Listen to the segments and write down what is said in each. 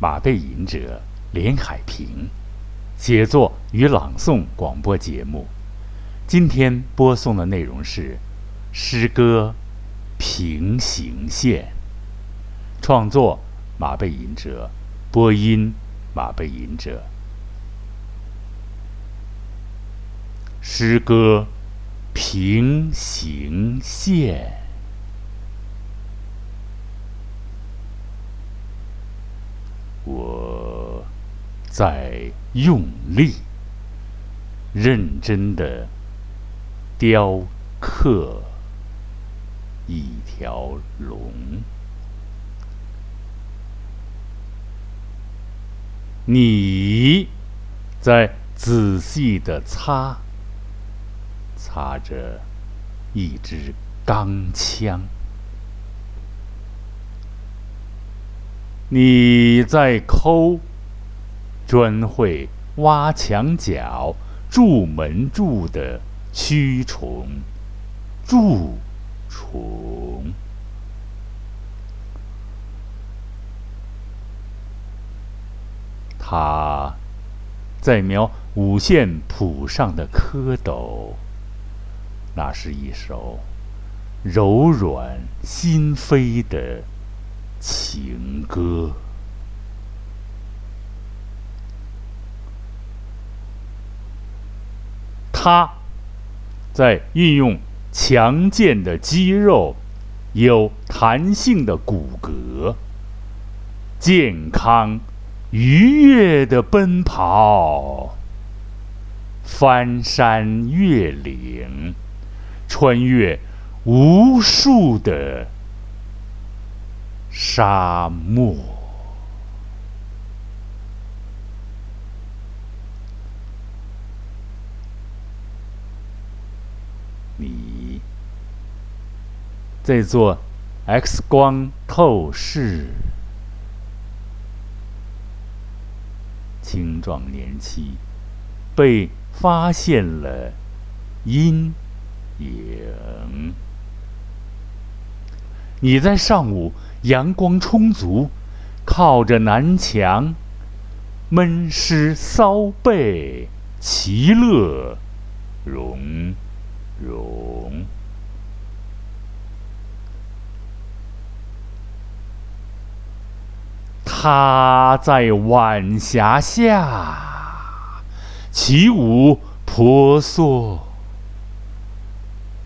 马背吟者连海平，写作与朗诵广播节目。今天播送的内容是诗歌《平行线》，创作马背吟者，播音马背吟者。诗歌《平行线》。我在用力、认真的雕刻一条龙，你在仔细的擦，擦着一支钢枪。你在抠专会挖墙角、筑门柱的蛆虫，蛀虫。他在描五线谱上的蝌蚪，那是一首柔软心扉的。情歌，他在运用强健的肌肉、有弹性的骨骼、健康愉悦的奔跑，翻山越岭，穿越无数的。沙漠，在做 X 光透视，青壮年期被发现了阴影，你在上午。阳光充足，靠着南墙，闷湿骚背，其乐融融。他在晚霞下起舞婆娑，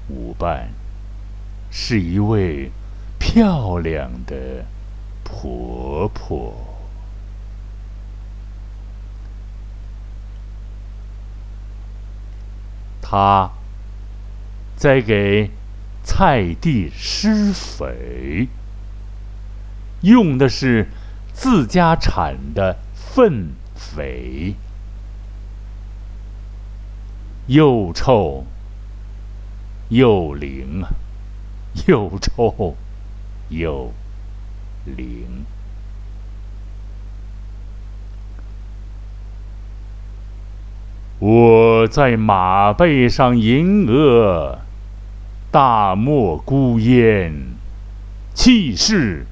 舞伴是一位。漂亮的婆婆，她在给菜地施肥，用的是自家产的粪肥，又臭又灵啊，又臭。又灵，我在马背上吟额，大漠孤烟，气势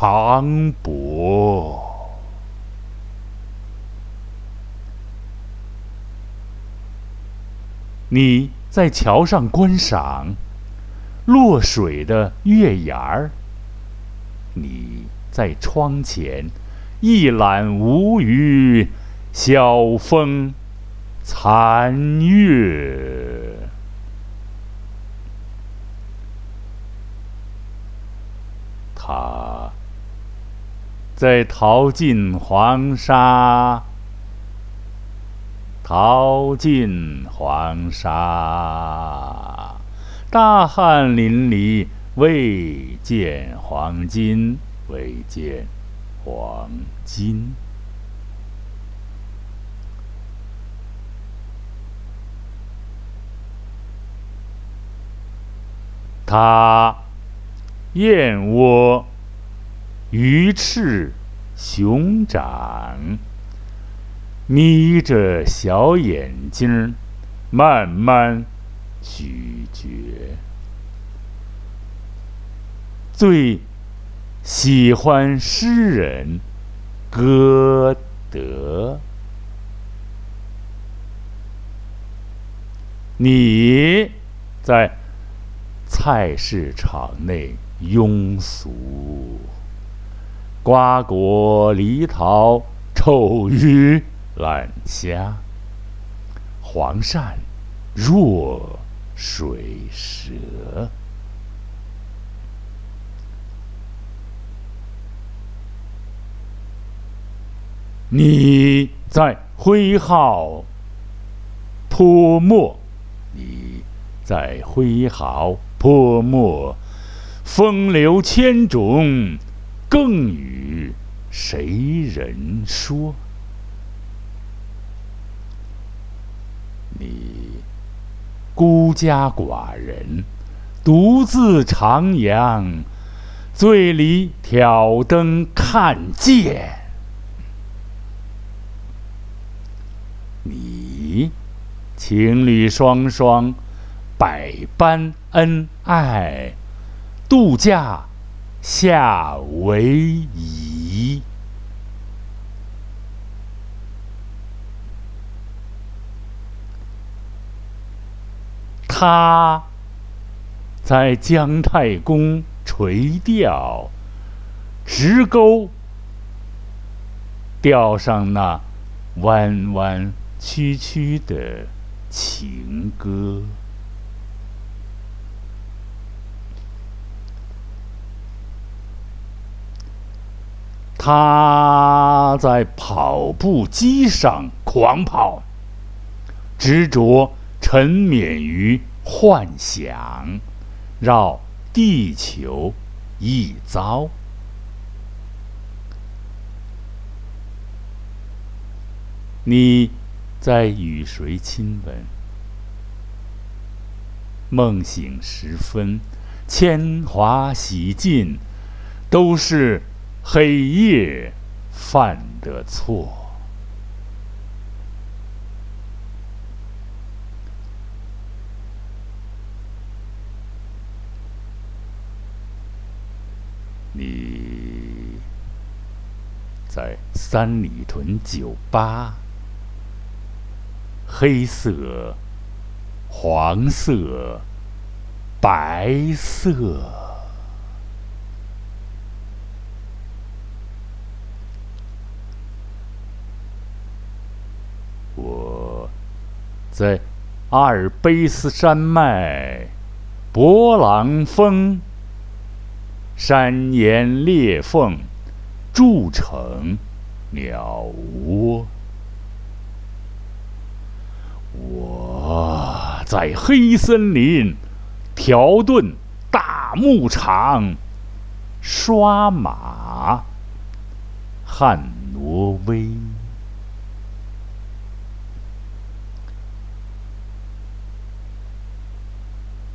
磅礴。你在桥上观赏落水的月牙儿。你在窗前一览无余，晓风残月。他在淘尽黄沙，淘尽黄沙，大汗淋漓。未见黄金，未见黄金。他燕窝、鱼翅、熊掌，眯着小眼睛，慢慢咀嚼。最喜欢诗人歌德。你在菜市场内庸俗，瓜果梨桃臭鱼烂虾，黄鳝弱水蛇。你在挥毫泼墨。你在挥毫泼墨，风流千种，更与谁人说？你孤家寡人，独自徜徉，醉里挑灯看剑。你。情侣双双，百般恩爱，度假夏威夷。他在姜太公垂钓，直钩钓上那弯弯曲曲的。情歌，他在跑步机上狂跑，执着沉湎于幻想，绕地球一遭。你。在与谁亲吻？梦醒时分，铅华洗尽，都是黑夜犯的错。你在三里屯酒吧。黑色、黄色、白色，我在阿尔卑斯山脉，勃朗峰，山岩裂缝筑成鸟窝。我在黑森林条顿大牧场刷马，汉挪威。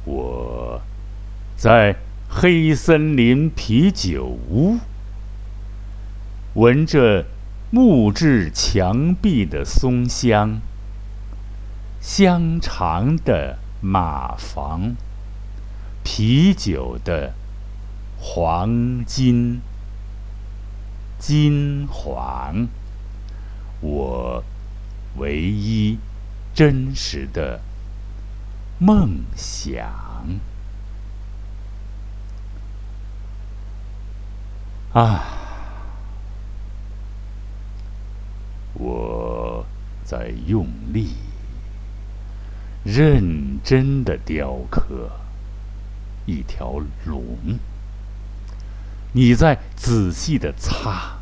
我在黑森林啤酒屋，闻着木质墙壁的松香。香肠的马房，啤酒的黄金金黄，我唯一真实的梦想啊！我在用力。认真的雕刻一条龙，你在仔细的擦，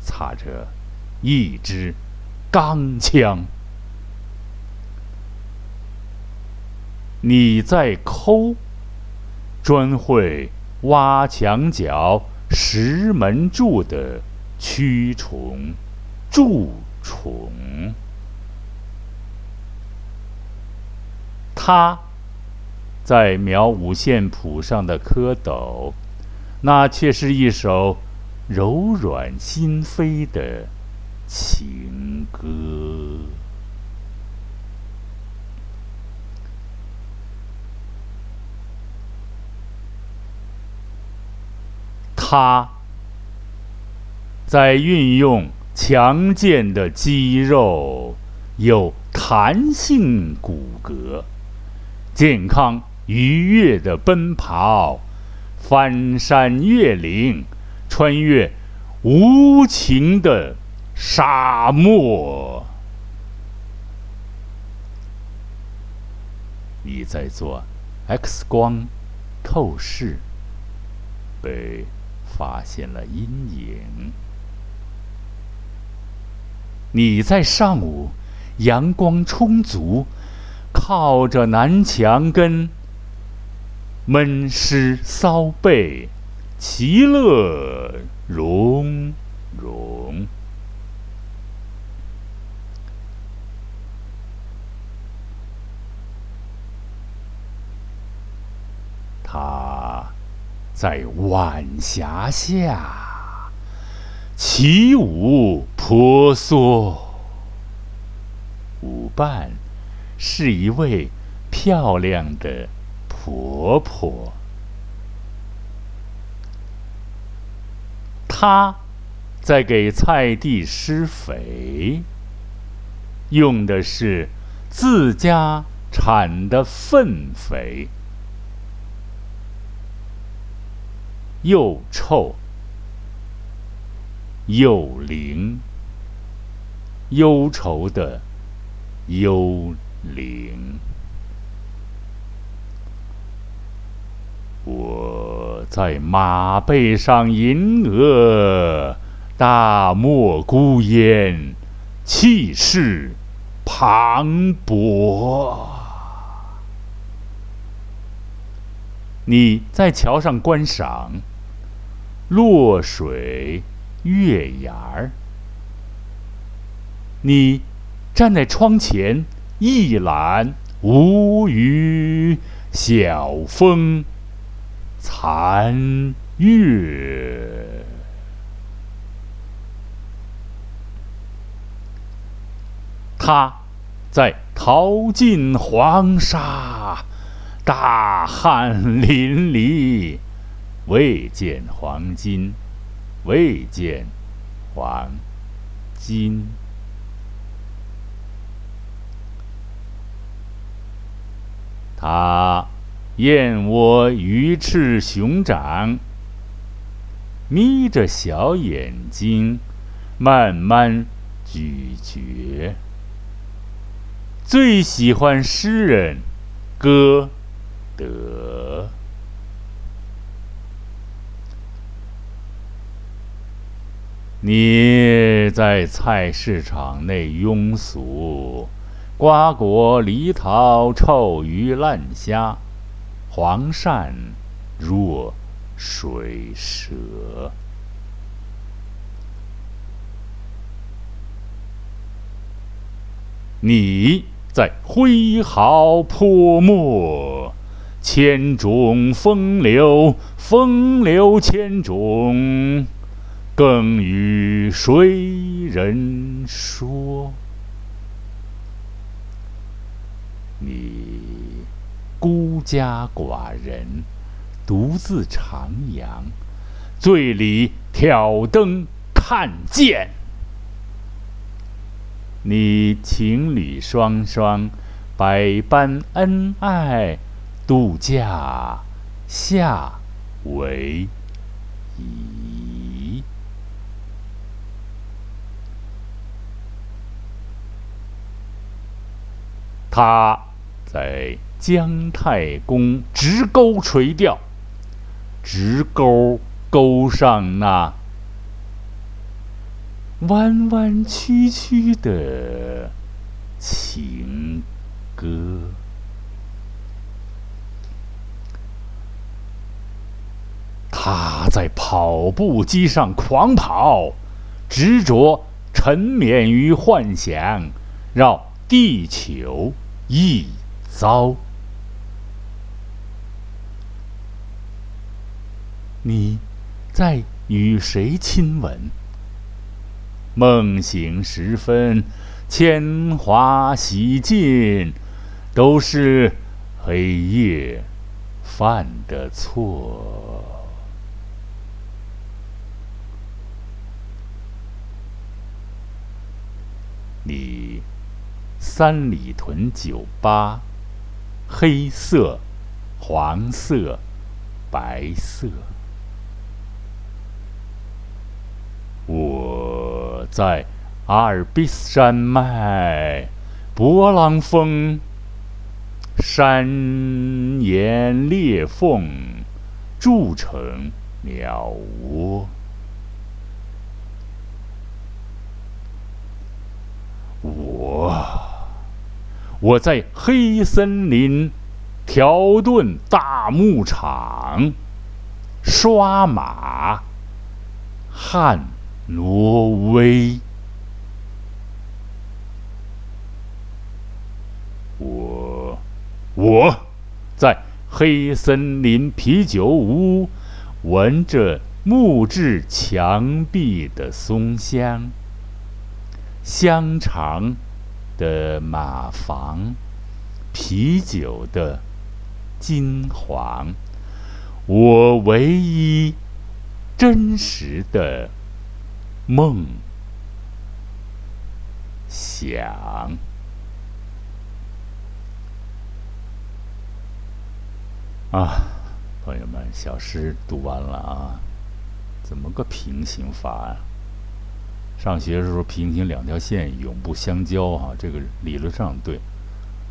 擦着一支钢枪，你在抠，专会挖墙角石门柱的蛆虫、蛀虫。他在描五线谱上的蝌蚪，那却是一首柔软心扉的情歌。他在运用强健的肌肉，有弹性骨骼，健康愉悦的奔跑，翻山越岭，穿越无情的沙漠。你在做 X 光透视，被发现了阴影。你在上午，阳光充足，靠着南墙根，闷湿搔背，其乐融融。他在晚霞下起舞婆娑。舞伴是一位漂亮的婆婆，她在给菜地施肥，用的是自家产的粪肥。又臭又灵，忧愁的幽灵。我在马背上吟额，大漠孤烟，气势磅礴。你在桥上观赏。落水月牙儿，你站在窗前一览无余，晓风残月。他在淘尽黄沙，大汗淋漓。未见黄金，未见黄金。他燕窝鱼翅熊掌，眯着小眼睛，慢慢咀嚼。最喜欢诗人歌得。你在菜市场内庸俗，瓜果梨桃臭鱼烂虾，黄鳝若水蛇。你在挥毫泼墨，千种风流，风流千种。更与谁人说？你孤家寡人，独自徜徉，醉里挑灯看剑。你情侣双双，百般恩爱，度假夏威夷。他在姜太公直钩垂钓，直钩钩上那弯弯曲曲的情歌。他在跑步机上狂跑，执着沉湎于幻想，绕地球。一遭，你在与谁亲吻？梦醒时分，铅华洗尽，都是黑夜犯的错。你三里屯酒吧，黑色、黄色、白色。我在阿尔卑斯山脉，勃朗峰，山岩裂缝，筑成鸟窝。我我在黑森林条顿大牧场刷马，汉挪威。我我在黑森林啤酒屋闻着木质墙壁的松香。香肠的马房，啤酒的金黄，我唯一真实的梦想啊，朋友们，小诗读完了啊，怎么个平行法啊？上学的时候，平行两条线永不相交，哈，这个理论上对。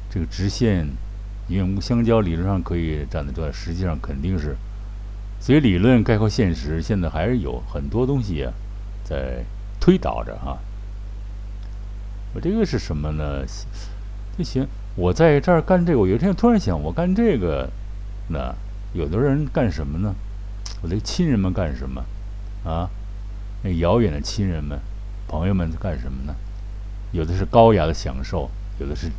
这个直线永不相交，理论上可以站得住，实际上肯定是。所以理论概括现实，现在还是有很多东西在推导着哈。我这个是什么呢？就行，我在这儿干这个，我有一天突然想，我干这个，那有的人干什么呢？我的亲人们干什么？啊，那遥远的亲人们。朋友们在干什么呢？有的是高雅的享受，有的是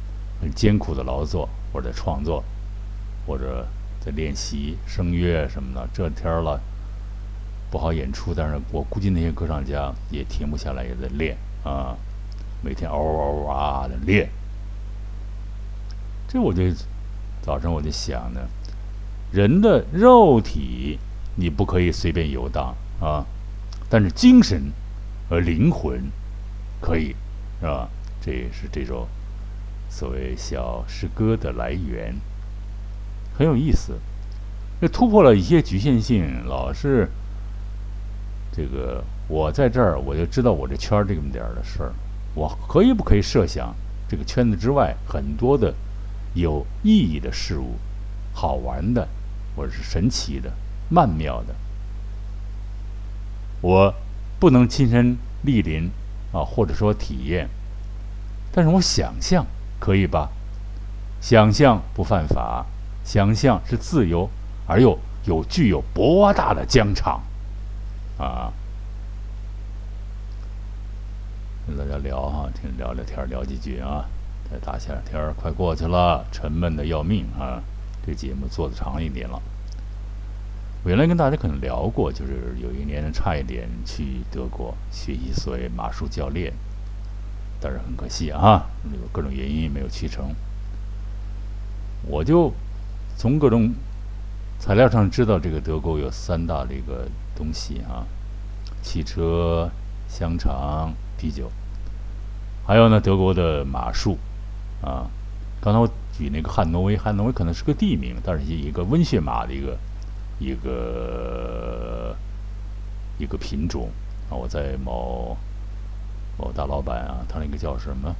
很艰苦的劳作，或者创作，或者在练习声乐什么的。这天了，不好演出，但是我估计那些歌唱家也停不下来，也在练啊，每天嗷嗷啊的练。这我就早晨我就想呢，人的肉体你不可以随便游荡啊，但是精神。而灵魂可以是吧？这也是这种所谓小诗歌的来源，很有意思。这突破了一些局限性，老是这个我在这儿，我就知道我这圈这么点儿的事儿。我可以不可以设想这个圈子之外很多的有意义的事物、好玩的，或者是神奇的、曼妙的？我。不能亲身莅临啊，或者说体验，但是我想象可以吧？想象不犯法，想象是自由而又有具有博大的疆场啊！跟大家聊哈，听聊聊天，聊几句啊。这大夏天快过去了，沉闷的要命啊！这节目做的长一点了。我原来跟大家可能聊过，就是有一年差一点去德国学习所谓马术教练，但是很可惜啊，有各种原因没有去成。我就从各种材料上知道，这个德国有三大这个东西啊：汽车、香肠、啤酒，还有呢德国的马术啊。刚才我举那个汉诺威，汉诺威可能是个地名，但是一个温血马的一个。一个一个品种啊，我在某某大老板啊，他那个叫什么？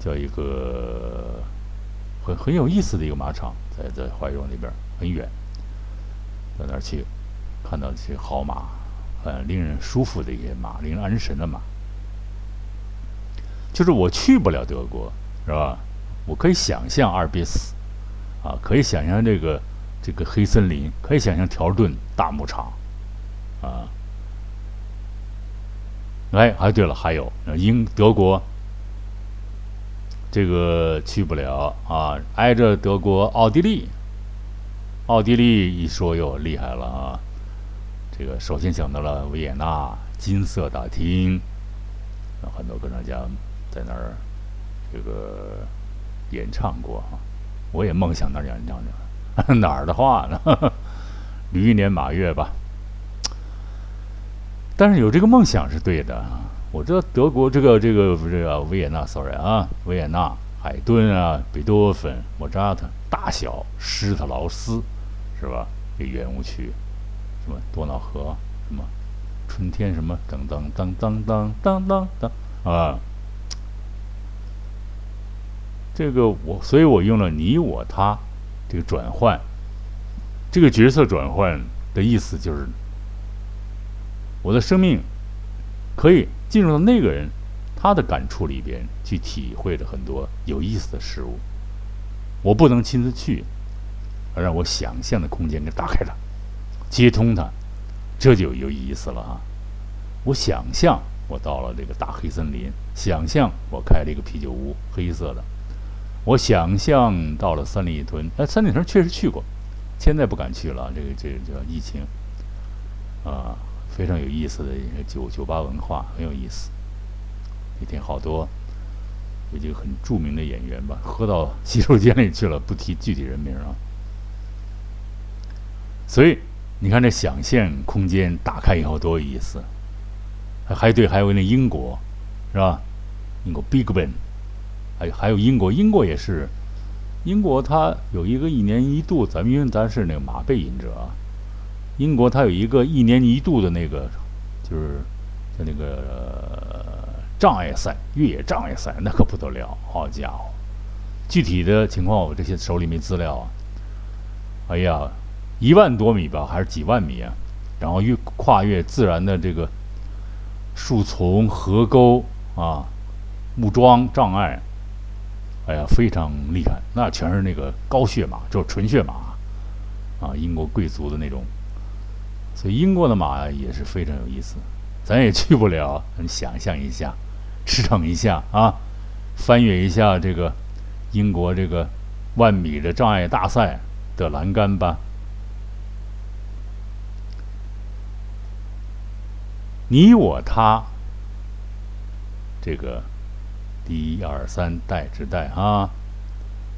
叫一个很很有意思的一个马场，在在怀柔那边很远，在那儿去看到这些好马，很令人舒服的一些马，令人安神的马。就是我去不了德国，是吧？我可以想象阿尔卑斯啊，可以想象这个。这个黑森林可以想象条顿大牧场，啊，哎，哎，对了，还有英德国，这个去不了啊，挨着德国奥地利，奥地利一说又厉害了啊，这个首先想到了维也纳金色大厅，很多歌唱家在那儿这个演唱过哈，我也梦想那儿演唱去。哪儿的话呢？驴年马月吧。但是有这个梦想是对的，我知道德国这个这个这个，维也纳，sorry 啊，维也纳、海顿啊、贝多芬、莫扎特、大小施特劳斯，是吧？这圆舞曲，什么多瑙河，什么春天，什么噔噔噔噔噔噔噔噔啊。这个我，所以我用了你我他这个转换，这个角色转换的意思就是，我的生命可以进入到那个人他的感触里边去体会的很多有意思的事物。我不能亲自去，而让我想象的空间给打开了，接通它，这就有意思了啊！我想象我到了这个大黑森林，想象我开了一个啤酒屋，黑色的。我想象到了三里屯，哎，三里屯确实去过，现在不敢去了。这个这个叫疫情，啊，非常有意思的酒酒吧文化，很有意思。那天好多有几个很著名的演员吧，喝到 洗手间里去了，不提具体人名啊。所以你看，这想象空间打开以后多有意思。还还对，还有那英国，是吧？英国 Big Ben。还有英国，英国也是，英国它有一个一年一度，咱们因为咱是那个马背饮者啊，英国它有一个一年一度的那个，就是叫那个障碍赛，越野障碍赛，那可不得了，好家伙，具体的情况我这些手里没资料啊，哎呀，一万多米吧，还是几万米啊？然后越跨越自然的这个树丛、河沟啊、木桩障碍。哎呀，非常厉害，那全是那个高血马，就是纯血马，啊，英国贵族的那种。所以英国的马也是非常有意思，咱也去不了，你想象一下，驰骋一下啊，翻越一下这个英国这个万米的障碍大赛的栏杆吧。你我他，这个。第一二三代之代啊，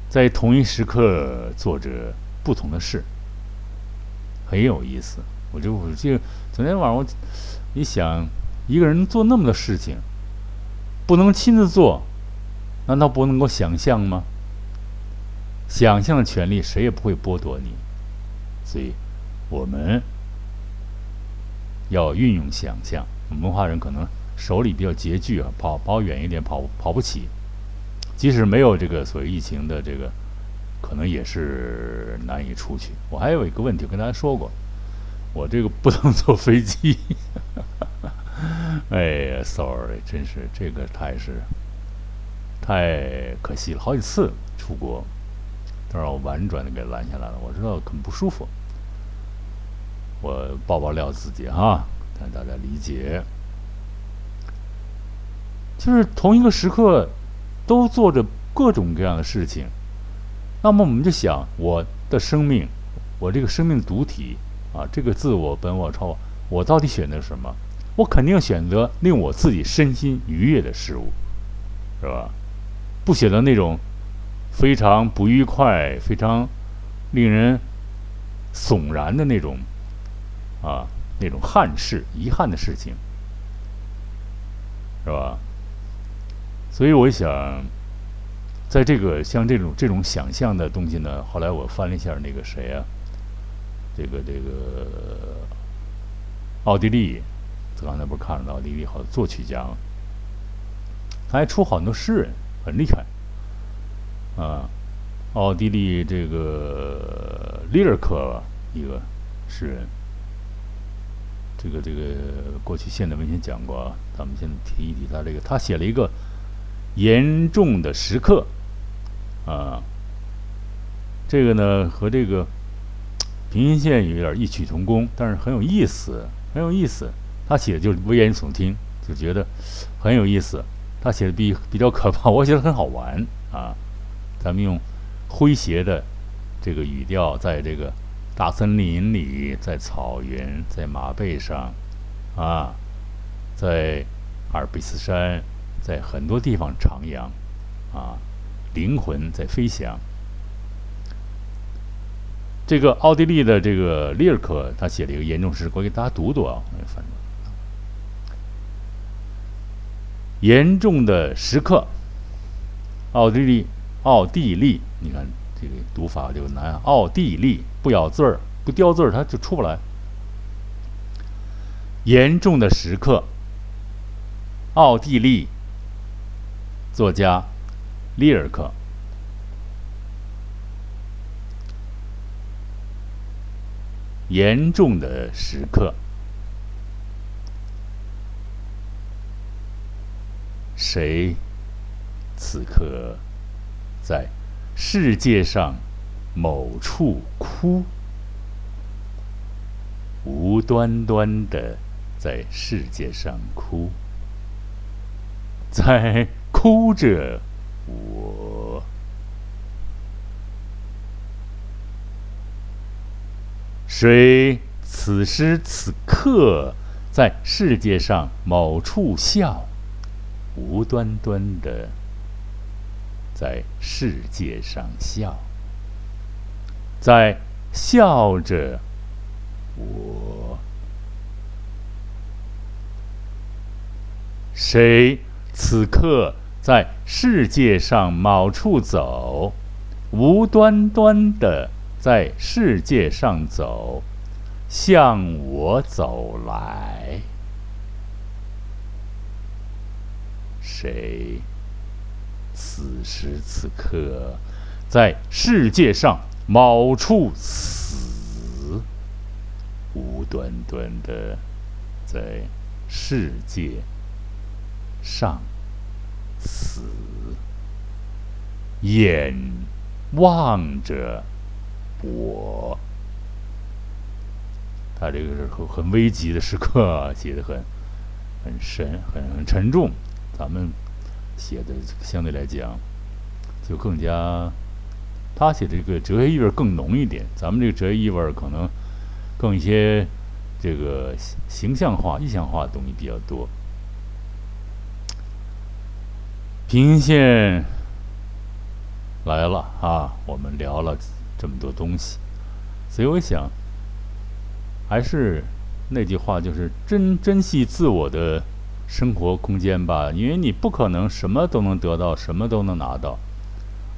在同一时刻做着不同的事，很有意思。我就我就昨天晚上我一想，一个人做那么多事情，不能亲自做，难道不能够想象吗？想象的权利谁也不会剥夺你，所以我们要运用想象。我们文化人可能。手里比较拮据啊，跑跑远一点跑跑不起，即使没有这个所谓疫情的这个，可能也是难以出去。我还有一个问题我跟大家说过，我这个不能坐飞机。哎呀，sorry，真是这个太是太可惜了，好几次出国都让我婉转的给拦下来了。我知道很不舒服，我爆爆料自己哈，让大家理解。就是同一个时刻，都做着各种各样的事情。那么我们就想，我的生命，我这个生命主体啊，这个自我、本我、超我，我到底选择什么？我肯定选择令我自己身心愉悦的事物，是吧？不选择那种非常不愉快、非常令人悚然的那种啊那种憾事、遗憾的事情，是吧？所以我想，在这个像这种这种想象的东西呢，后来我翻了一下那个谁啊，这个这个奥地利，刚才不是看了奥地利好多作曲家吗？他还出好多诗人，很厉害啊。奥地利这个里尔克一个诗人，这个这个过去现代文学讲过，咱们现在提一提他这个，他写了一个。严重的时刻，啊，这个呢和这个平行线有点异曲同工，但是很有意思，很有意思。他写的就是危言耸听，就觉得很有意思。他写的比比较可怕，我觉得很好玩啊。咱们用诙谐的这个语调，在这个大森林里，在草原，在马背上，啊，在阿尔卑斯山。在很多地方徜徉，啊，灵魂在飞翔。这个奥地利的这个里尔克，他写了一个严重诗，我给大家读读啊。反正严重的时刻，奥地利，奥地利，你看这个读法就难。奥地利不咬字儿，不雕字儿，它就出不来。严重的时刻，奥地利作家利尔克。严重的时刻。谁此刻在世界上某处哭？无端端的在世界上哭，在哭着我。谁此时此刻在世界上某处笑？无端端的在世界上笑，在笑着我。谁此刻在世界上某处走？无端端的在世界上走，向我走来。谁此时此刻在世界上某处死？无端端的在世界上死，眼望着我。他这个是很很危急的时刻，写的很很深，很很沉重。咱们写的相对来讲，就更加他写的这个哲学意味更浓一点。咱们这个哲学意味可能更一些这个形象化、意象化的东西比较多。平行线来了啊！我们聊了这么多东西，所以我想，还是那句话，就是珍珍惜自我的。生活空间吧，因为你不可能什么都能得到，什么都能拿到，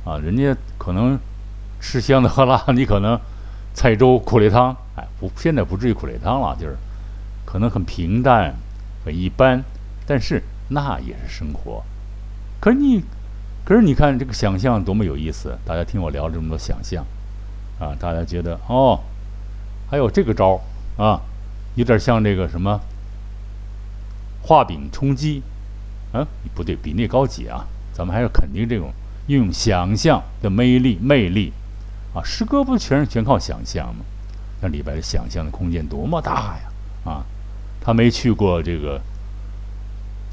啊，人家可能吃香的喝辣，你可能菜粥苦力汤，哎，不，现在不至于苦力汤了，就是可能很平淡，很一般，但是那也是生活。可是你，可是你看这个想象多么有意思，大家听我聊这么多想象，啊，大家觉得哦，还有这个招啊，有点像这个什么。画饼充饥，嗯，不对，比那高级啊！咱们还是肯定这种运用想象的魅力，魅力啊！诗歌不全是全靠想象吗？像李白的想象的空间多么大呀！啊，他没去过这个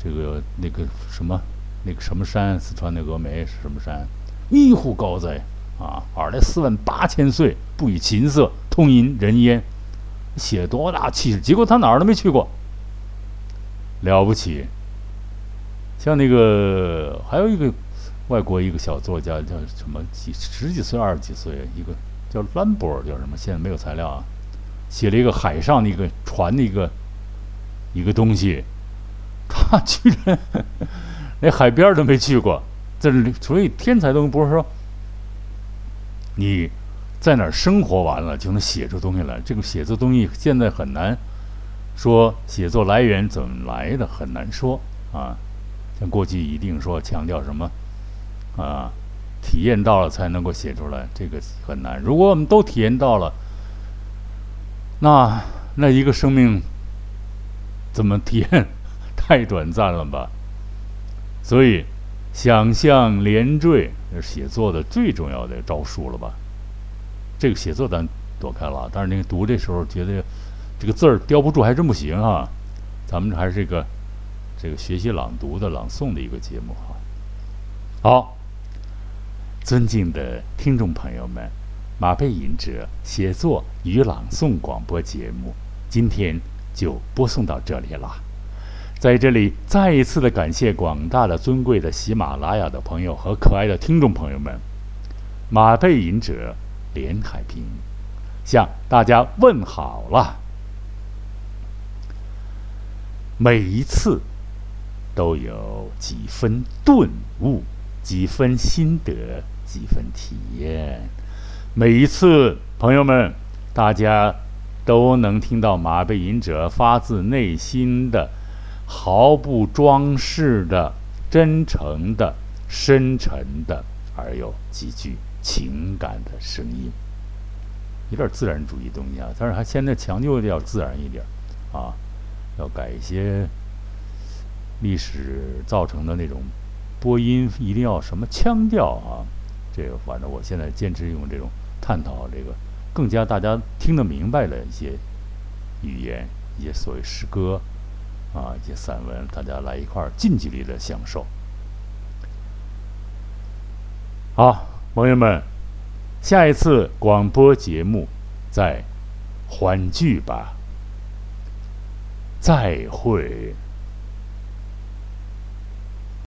这个那个什么那个什么山，四川的峨眉是什么山？一呼高哉啊！尔来四万八千岁，不以琴瑟通吟人烟，写多大气势！结果他哪儿都没去过。了不起，像那个还有一个外国一个小作家叫什么几十几岁二十几岁一个叫兰博尔叫什么？现在没有材料啊，写了一个海上的一个船的一个一个东西，他居然连海边都没去过。这所以天才东西不是说你在哪儿生活完了就能写出东西来，这个写作东西现在很难。说写作来源怎么来的很难说啊，像过去一定说强调什么啊，体验到了才能够写出来，这个很难。如果我们都体验到了，那那一个生命怎么体验？太短暂了吧？所以想象连缀是写作的最重要的招数了吧？这个写作咱躲开了，但是那个读的时候觉得。这个字儿叼不住还真不行啊！咱们还是一个这个学习朗读的朗诵的一个节目哈。好，尊敬的听众朋友们，马背吟者写作与朗诵广播节目今天就播送到这里了。在这里再一次的感谢广大的尊贵的喜马拉雅的朋友和可爱的听众朋友们，马背吟者连海平向大家问好了。每一次都有几分顿悟，几分心得，几分体验。每一次，朋友们，大家都能听到马背吟者发自内心的、毫不装饰的、真诚的、深沉的，而又极具情感的声音。有点自然主义东西啊，但是他现在强调的要自然一点啊，要改一些历史造成的那种播音，一定要什么腔调啊。这个反正我现在坚持用这种探讨这个更加大家听得明白的一些语言，一些所谓诗歌啊，一些散文，大家来一块儿近距离的享受。好，朋友们。下一次广播节目再欢聚吧，再会。